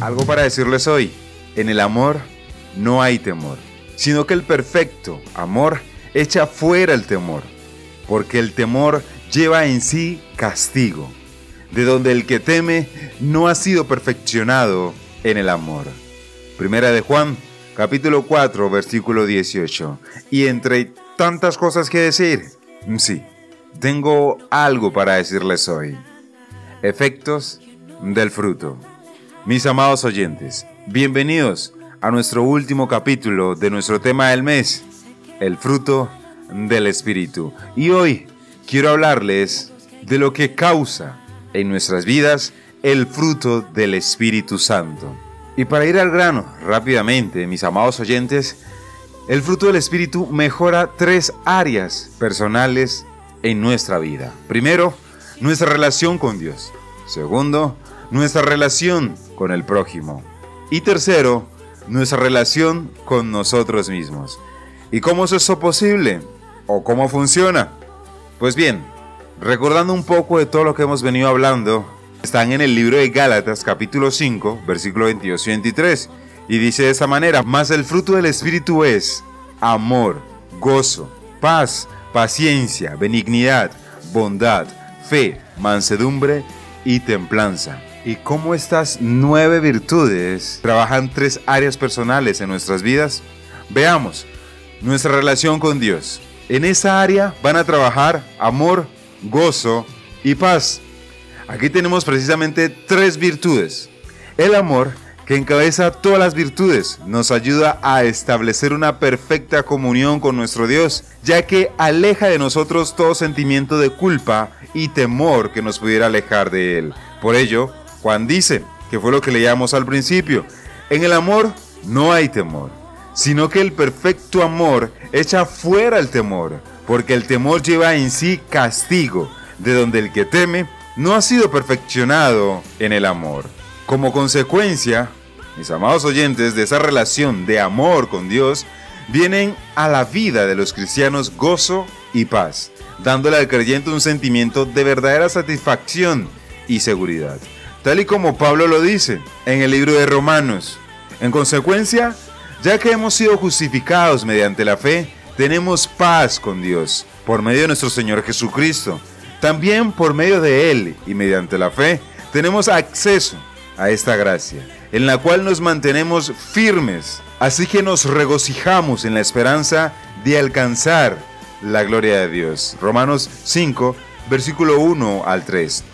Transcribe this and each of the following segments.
algo para decirles hoy. En el amor no hay temor, sino que el perfecto amor echa fuera el temor, porque el temor lleva en sí castigo, de donde el que teme no ha sido perfeccionado en el amor. Primera de Juan, capítulo 4, versículo 18. Y entre tantas cosas que decir, sí, tengo algo para decirles hoy. Efectos del fruto. Mis amados oyentes, bienvenidos a nuestro último capítulo de nuestro tema del mes, el fruto del Espíritu. Y hoy quiero hablarles de lo que causa en nuestras vidas el fruto del Espíritu Santo. Y para ir al grano rápidamente, mis amados oyentes, el fruto del Espíritu mejora tres áreas personales en nuestra vida. Primero, nuestra relación con Dios. Segundo, nuestra relación con el prójimo. Y tercero, nuestra relación con nosotros mismos. ¿Y cómo es eso posible? ¿O cómo funciona? Pues bien, recordando un poco de todo lo que hemos venido hablando, están en el libro de Gálatas capítulo 5, versículo 22 y 23. Y dice de esta manera, más el fruto del Espíritu es amor, gozo, paz, paciencia, benignidad, bondad, fe, mansedumbre y templanza y cómo estas nueve virtudes trabajan tres áreas personales en nuestras vidas. Veamos, nuestra relación con Dios. En esa área van a trabajar amor, gozo y paz. Aquí tenemos precisamente tres virtudes. El amor, que encabeza todas las virtudes, nos ayuda a establecer una perfecta comunión con nuestro Dios, ya que aleja de nosotros todo sentimiento de culpa y temor que nos pudiera alejar de Él. Por ello, Juan dice, que fue lo que leíamos al principio, en el amor no hay temor, sino que el perfecto amor echa fuera el temor, porque el temor lleva en sí castigo, de donde el que teme no ha sido perfeccionado en el amor. Como consecuencia, mis amados oyentes, de esa relación de amor con Dios, vienen a la vida de los cristianos gozo y paz, dándole al creyente un sentimiento de verdadera satisfacción y seguridad tal y como Pablo lo dice en el libro de Romanos. En consecuencia, ya que hemos sido justificados mediante la fe, tenemos paz con Dios por medio de nuestro Señor Jesucristo. También por medio de Él y mediante la fe, tenemos acceso a esta gracia, en la cual nos mantenemos firmes. Así que nos regocijamos en la esperanza de alcanzar la gloria de Dios. Romanos 5, versículo 1 al 3.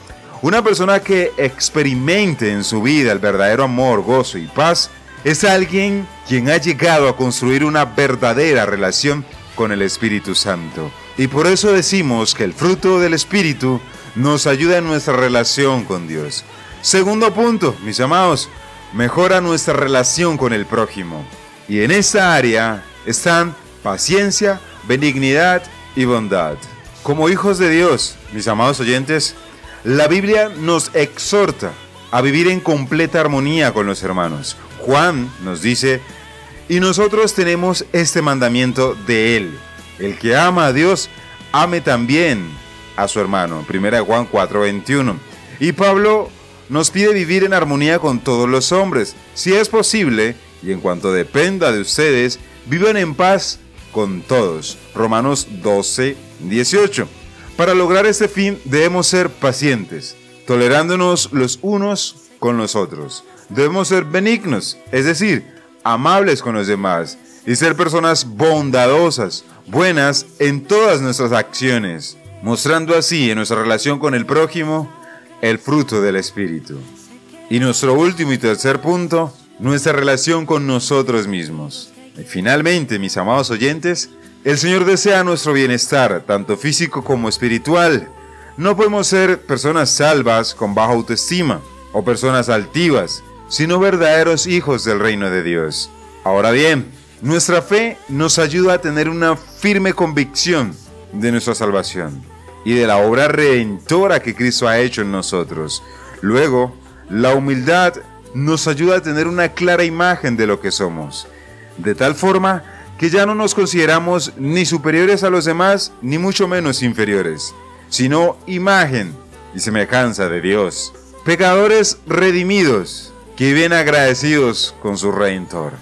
Una persona que experimente en su vida el verdadero amor, gozo y paz es alguien quien ha llegado a construir una verdadera relación con el Espíritu Santo. Y por eso decimos que el fruto del Espíritu nos ayuda en nuestra relación con Dios. Segundo punto, mis amados, mejora nuestra relación con el prójimo. Y en esta área están paciencia, benignidad y bondad. Como hijos de Dios, mis amados oyentes, la Biblia nos exhorta a vivir en completa armonía con los hermanos. Juan nos dice, y nosotros tenemos este mandamiento de él. El que ama a Dios, ame también a su hermano. 1 Juan 4:21. Y Pablo nos pide vivir en armonía con todos los hombres. Si es posible, y en cuanto dependa de ustedes, vivan en paz con todos. Romanos 12, 18. Para lograr este fin debemos ser pacientes, tolerándonos los unos con los otros. Debemos ser benignos, es decir, amables con los demás y ser personas bondadosas, buenas en todas nuestras acciones, mostrando así en nuestra relación con el prójimo el fruto del Espíritu. Y nuestro último y tercer punto, nuestra relación con nosotros mismos. Y finalmente, mis amados oyentes, el Señor desea nuestro bienestar, tanto físico como espiritual. No podemos ser personas salvas con baja autoestima o personas altivas, sino verdaderos hijos del reino de Dios. Ahora bien, nuestra fe nos ayuda a tener una firme convicción de nuestra salvación y de la obra redentora que Cristo ha hecho en nosotros. Luego, la humildad nos ayuda a tener una clara imagen de lo que somos, de tal forma que ya no nos consideramos ni superiores a los demás, ni mucho menos inferiores, sino imagen y semejanza de Dios. Pecadores redimidos que viven agradecidos con su Redentor.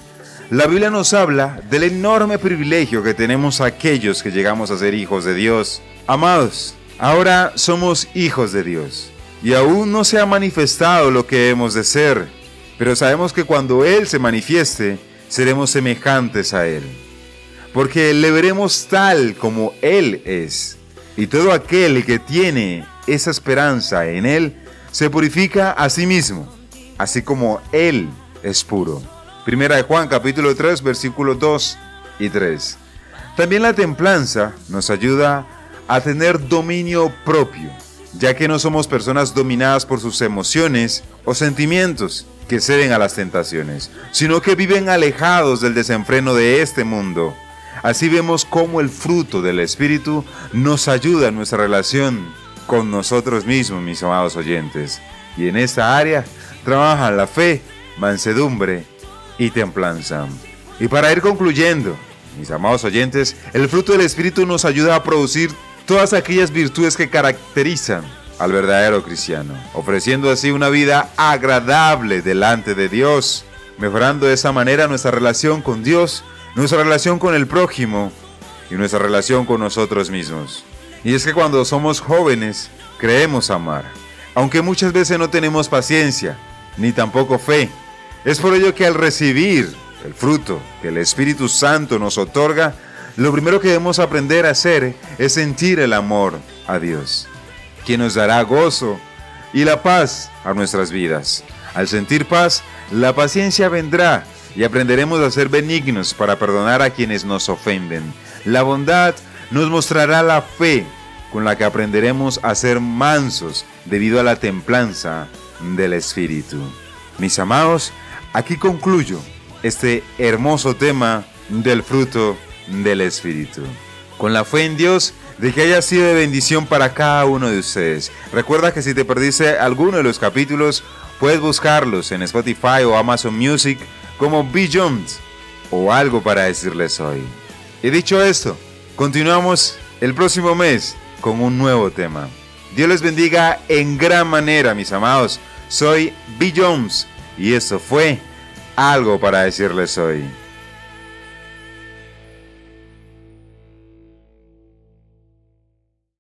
La Biblia nos habla del enorme privilegio que tenemos aquellos que llegamos a ser hijos de Dios. Amados, ahora somos hijos de Dios y aún no se ha manifestado lo que hemos de ser, pero sabemos que cuando Él se manifieste, seremos semejantes a Él, porque le veremos tal como Él es, y todo aquel que tiene esa esperanza en Él, se purifica a sí mismo, así como Él es puro. Primera de Juan capítulo 3 versículos 2 y 3. También la templanza nos ayuda a tener dominio propio ya que no somos personas dominadas por sus emociones o sentimientos que ceden a las tentaciones, sino que viven alejados del desenfreno de este mundo. Así vemos cómo el fruto del Espíritu nos ayuda en nuestra relación con nosotros mismos, mis amados oyentes. Y en esta área trabajan la fe, mansedumbre y templanza. Y para ir concluyendo, mis amados oyentes, el fruto del Espíritu nos ayuda a producir todas aquellas virtudes que caracterizan al verdadero cristiano, ofreciendo así una vida agradable delante de Dios, mejorando de esa manera nuestra relación con Dios, nuestra relación con el prójimo y nuestra relación con nosotros mismos. Y es que cuando somos jóvenes, creemos amar, aunque muchas veces no tenemos paciencia, ni tampoco fe. Es por ello que al recibir el fruto que el Espíritu Santo nos otorga, lo primero que debemos aprender a hacer es sentir el amor a Dios, quien nos dará gozo y la paz a nuestras vidas. Al sentir paz, la paciencia vendrá y aprenderemos a ser benignos para perdonar a quienes nos ofenden. La bondad nos mostrará la fe con la que aprenderemos a ser mansos debido a la templanza del Espíritu. Mis amados, aquí concluyo este hermoso tema del fruto del Espíritu. Con la fe en Dios de que haya sido de bendición para cada uno de ustedes. Recuerda que si te perdiste alguno de los capítulos, puedes buscarlos en Spotify o Amazon Music como B. Jones o algo para decirles hoy. Y dicho esto, continuamos el próximo mes con un nuevo tema. Dios les bendiga en gran manera, mis amados. Soy B. Jones y esto fue algo para decirles hoy.